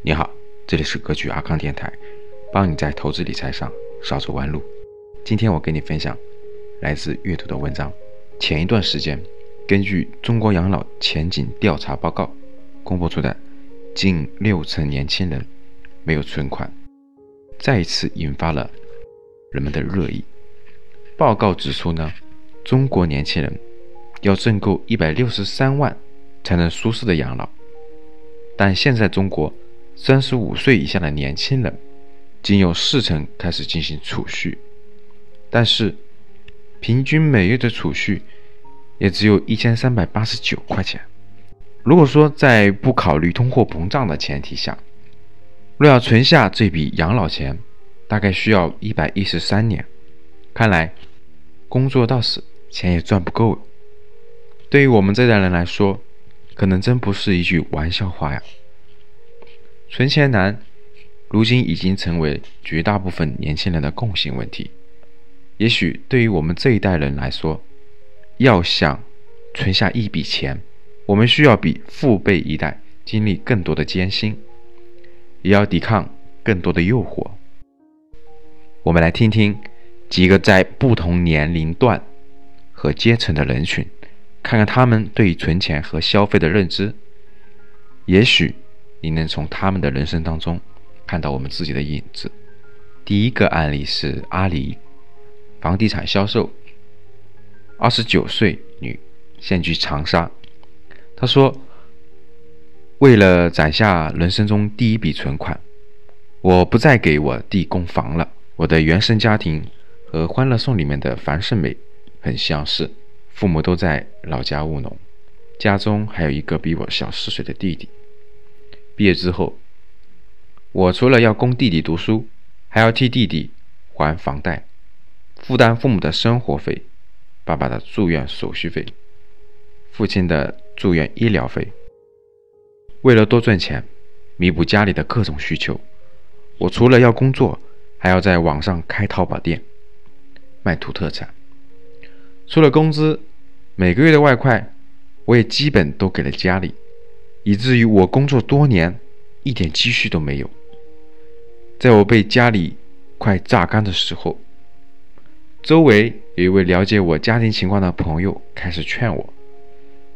你好，这里是格局阿康电台，帮你在投资理财上少走弯路。今天我跟你分享来自阅读的文章。前一段时间，根据中国养老前景调查报告公布出的近六成年轻人没有存款，再一次引发了人们的热议。报告指出呢，中国年轻人要挣够一百六十三万才能舒适的养老，但现在中国。三十五岁以下的年轻人，仅有四成开始进行储蓄，但是平均每月的储蓄也只有一千三百八十九块钱。如果说在不考虑通货膨胀的前提下，若要存下这笔养老钱，大概需要一百一十三年。看来工作到死，钱也赚不够。对于我们这代人来说，可能真不是一句玩笑话呀。存钱难，如今已经成为绝大部分年轻人的共性问题。也许对于我们这一代人来说，要想存下一笔钱，我们需要比父辈一代经历更多的艰辛，也要抵抗更多的诱惑。我们来听听几个在不同年龄段和阶层的人群，看看他们对存钱和消费的认知，也许。你能从他们的人生当中看到我们自己的影子。第一个案例是阿里，房地产销售，二十九岁女，现居长沙。她说：“为了攒下人生中第一笔存款，我不再给我弟供房了。我的原生家庭和《欢乐颂》里面的樊胜美很相似，父母都在老家务农，家中还有一个比我小四岁的弟弟。”毕业之后，我除了要供弟弟读书，还要替弟弟还房贷，负担父母的生活费、爸爸的住院手续费、父亲的住院医疗费。为了多赚钱，弥补家里的各种需求，我除了要工作，还要在网上开淘宝店，卖土特产。除了工资，每个月的外快，我也基本都给了家里。以至于我工作多年，一点积蓄都没有。在我被家里快榨干的时候，周围有一位了解我家庭情况的朋友开始劝我。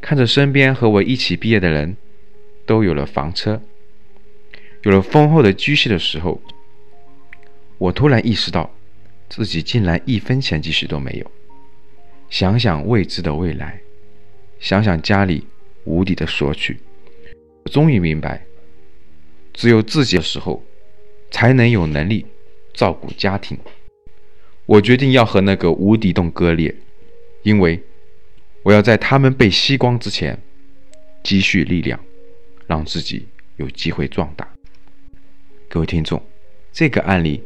看着身边和我一起毕业的人都有了房车，有了丰厚的积蓄的时候，我突然意识到自己竟然一分钱积蓄都没有。想想未知的未来，想想家里无底的索取。终于明白，只有自己的时候，才能有能力照顾家庭。我决定要和那个无底洞割裂，因为我要在他们被吸光之前积蓄力量，让自己有机会壮大。各位听众，这个案例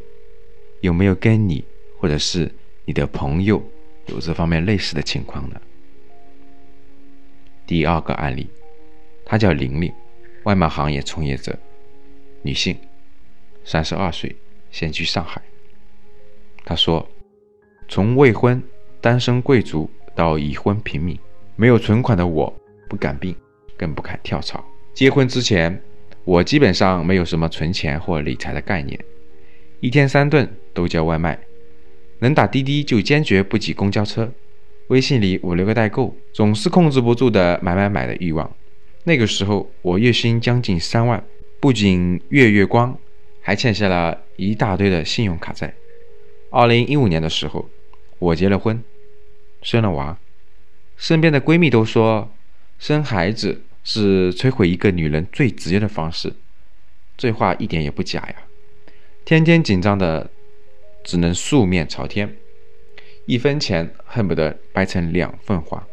有没有跟你或者是你的朋友有这方面类似的情况呢？第二个案例，他叫玲玲。外贸行业从业者，女性，三十二岁，现居上海。她说：“从未婚单身贵族到已婚平民，没有存款的我不敢病，更不敢跳槽。结婚之前，我基本上没有什么存钱或理财的概念，一天三顿都叫外卖，能打滴滴就坚决不挤公交车，微信里五六个代购，总是控制不住的买买买的欲望。”那个时候，我月薪将近三万，不仅月月光，还欠下了一大堆的信用卡债。二零一五年的时候，我结了婚，生了娃。身边的闺蜜都说，生孩子是摧毁一个女人最直接的方式。这话一点也不假呀。天天紧张的，只能素面朝天，一分钱恨不得掰成两份花。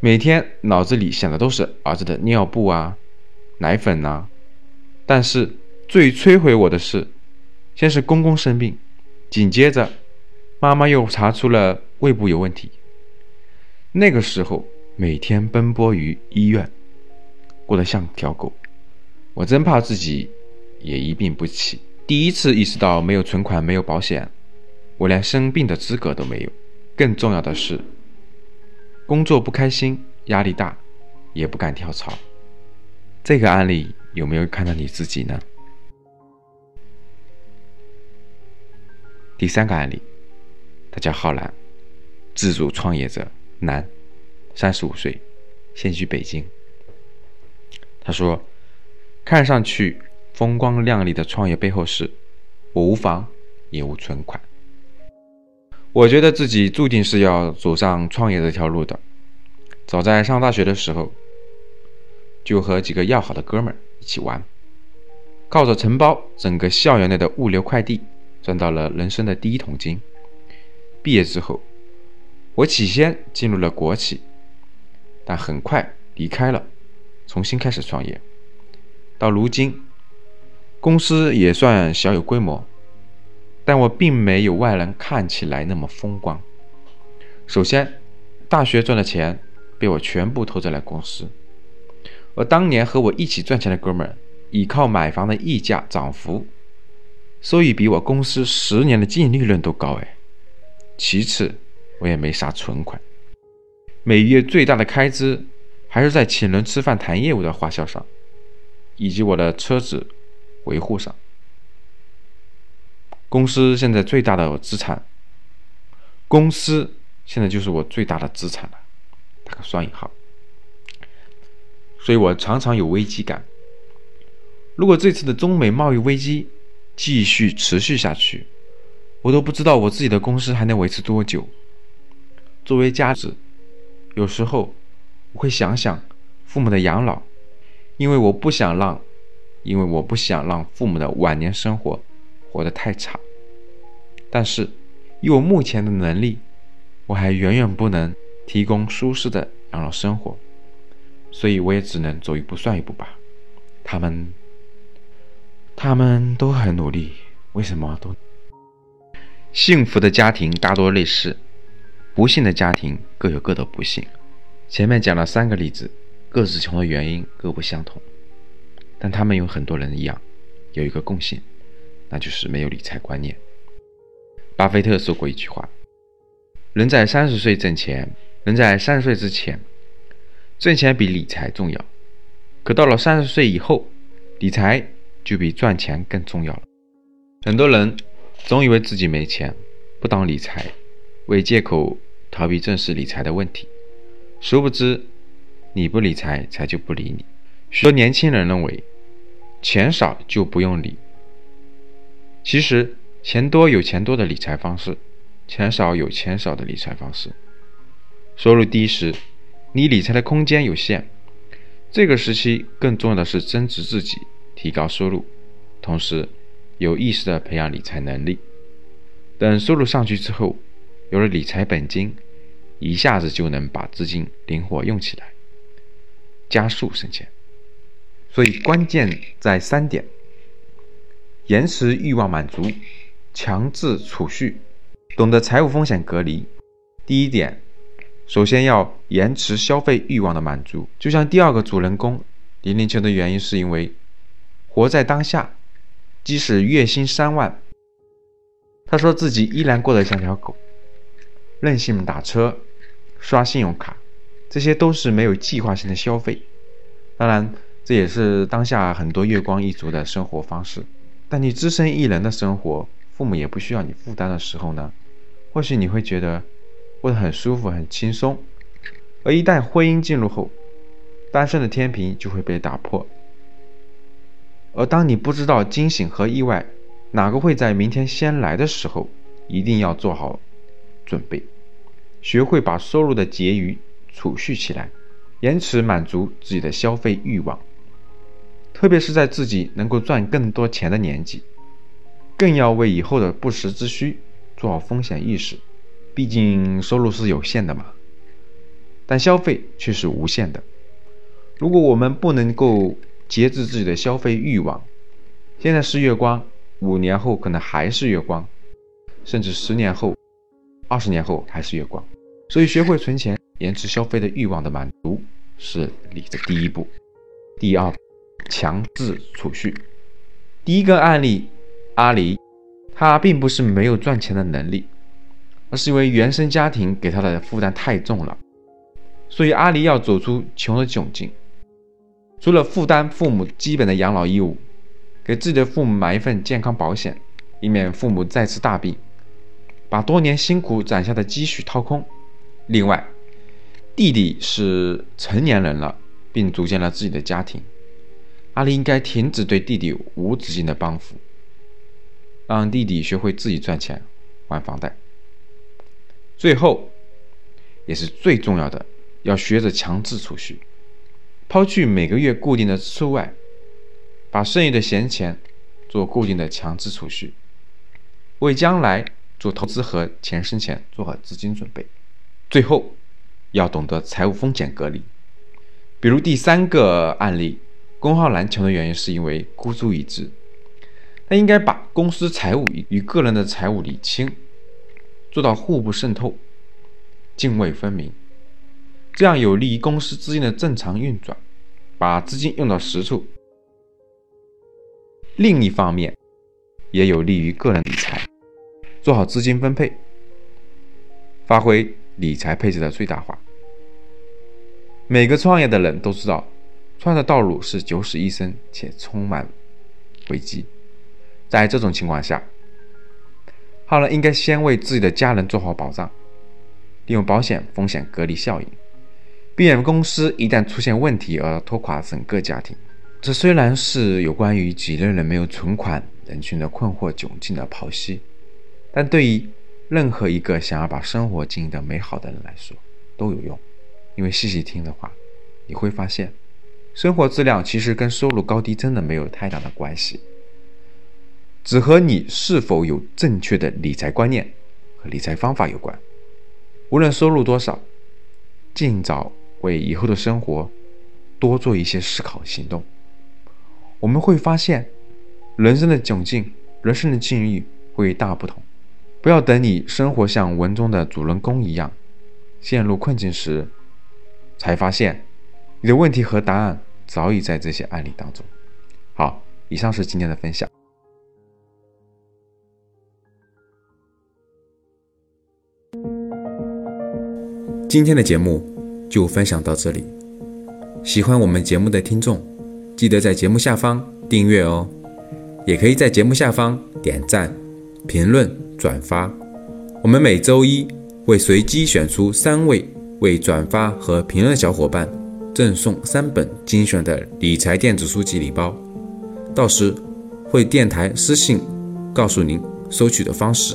每天脑子里想的都是儿子的尿布啊、奶粉呐，但是最摧毁我的是，先是公公生病，紧接着妈妈又查出了胃部有问题。那个时候每天奔波于医院，过得像条狗，我真怕自己也一病不起。第一次意识到没有存款、没有保险，我连生病的资格都没有。更重要的是。工作不开心，压力大，也不敢跳槽。这个案例有没有看到你自己呢？第三个案例，他叫浩然，自主创业者，男，三十五岁，现居北京。他说：“看上去风光亮丽的创业背后是，我无房，也无存款，我觉得自己注定是要走上创业这条路的。早在上大学的时候，就和几个要好的哥们儿一起玩，靠着承包整个校园内的物流快递，赚到了人生的第一桶金。毕业之后，我起先进入了国企，但很快离开了。”重新开始创业，到如今，公司也算小有规模，但我并没有外人看起来那么风光。首先，大学赚的钱被我全部投在了公司，而当年和我一起赚钱的哥们儿，依靠买房的溢价涨幅，收益比我公司十年的净利润都高哎。其次，我也没啥存款，每月最大的开支。还是在请人吃饭谈业务的花销上，以及我的车子维护上。公司现在最大的资产，公司现在就是我最大的资产了，打个双引号。所以我常常有危机感。如果这次的中美贸易危机继续持续下去，我都不知道我自己的公司还能维持多久。作为家子，有时候。我会想想父母的养老，因为我不想让，因为我不想让父母的晚年生活活得太差。但是，以我目前的能力，我还远远不能提供舒适的养老生活，所以我也只能走一步算一步吧。他们，他们都很努力，为什么都？幸福的家庭大多类似，不幸的家庭各有各的不幸。前面讲了三个例子，各自穷的原因各不相同，但他们有很多人一样，有一个共性，那就是没有理财观念。巴菲特说过一句话：“人在三十岁挣钱，人在三十岁之前，挣钱比理财重要；可到了三十岁以后，理财就比赚钱更重要了。”很多人总以为自己没钱，不当理财，为借口逃避正视理财的问题。殊不知，你不理财，财就不理你。许多年轻人认为，钱少就不用理。其实，钱多有钱多的理财方式，钱少有钱少的理财方式。收入低时，你理财的空间有限。这个时期更重要的是增值自己，提高收入，同时有意识的培养理财能力。等收入上去之后，有了理财本金。一下子就能把资金灵活用起来，加速省钱。所以关键在三点：延迟欲望满足，强制储蓄，懂得财务风险隔离。第一点，首先要延迟消费欲望的满足。就像第二个主人公李林秋的原因，是因为活在当下，即使月薪三万，他说自己依然过得像条狗，任性打车。刷信用卡，这些都是没有计划性的消费。当然，这也是当下很多月光一族的生活方式。但你只身一人的生活，父母也不需要你负担的时候呢？或许你会觉得过得很舒服、很轻松。而一旦婚姻进入后，单身的天平就会被打破。而当你不知道惊醒和意外哪个会在明天先来的时候，一定要做好准备。学会把收入的结余储蓄起来，延迟满足自己的消费欲望，特别是在自己能够赚更多钱的年纪，更要为以后的不时之需做好风险意识。毕竟收入是有限的嘛，但消费却是无限的。如果我们不能够节制自己的消费欲望，现在是月光，五年后可能还是月光，甚至十年后、二十年后还是月光。所以，学会存钱，延迟消费的欲望的满足是你的第一步。第二，强制储蓄。第一个案例，阿离，他并不是没有赚钱的能力，而是因为原生家庭给他的负担太重了。所以，阿离要走出穷的窘境，除了负担父母基本的养老义务，给自己的父母买一份健康保险，以免父母再次大病，把多年辛苦攒下的积蓄掏空。另外，弟弟是成年人了，并组建了自己的家庭，阿离应该停止对弟弟无止境的帮扶，让弟弟学会自己赚钱还房贷。最后，也是最重要的，要学着强制储蓄，抛去每个月固定的支出外，把剩余的闲钱做固定的强制储蓄，为将来做投资和钱生钱做好资金准备。最后，要懂得财务风险隔离。比如第三个案例，龚浩南穷的原因是因为孤注一掷。他应该把公司财务与与个人的财务理清，做到互不渗透、泾渭分明，这样有利于公司资金的正常运转，把资金用到实处。另一方面，也有利于个人理财，做好资金分配，发挥。理财配置的最大化。每个创业的人都知道，创业的道路是九死一生且充满危机。在这种情况下，浩然应该先为自己的家人做好保障，利用保险风险隔离效应，避免公司一旦出现问题而拖垮整个家庭。这虽然是有关于几类人没有存款人群的困惑窘境的剖析，但对于。任何一个想要把生活经营的美好的人来说，都有用，因为细细听的话，你会发现，生活质量其实跟收入高低真的没有太大的关系，只和你是否有正确的理财观念和理财方法有关。无论收入多少，尽早为以后的生活多做一些思考行动，我们会发现，人生的窘境、人生的境遇会大不同。不要等你生活像文中的主人公一样陷入困境时，才发现你的问题和答案早已在这些案例当中。好，以上是今天的分享。今天的节目就分享到这里。喜欢我们节目的听众，记得在节目下方订阅哦，也可以在节目下方点赞、评论。转发，我们每周一会随机选出三位为转发和评论的小伙伴赠送三本精选的理财电子书籍礼包，到时会电台私信告诉您收取的方式。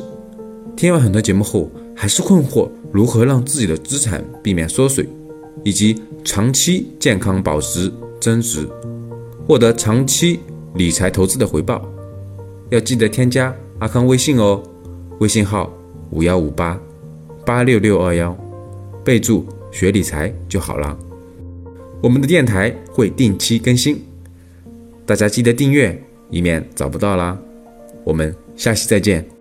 听完很多节目后，还是困惑如何让自己的资产避免缩水，以及长期健康保值增值，获得长期理财投资的回报，要记得添加阿康微信哦。微信号五幺五八八六六二幺，备注学理财就好了。我们的电台会定期更新，大家记得订阅，以免找不到啦。我们下期再见。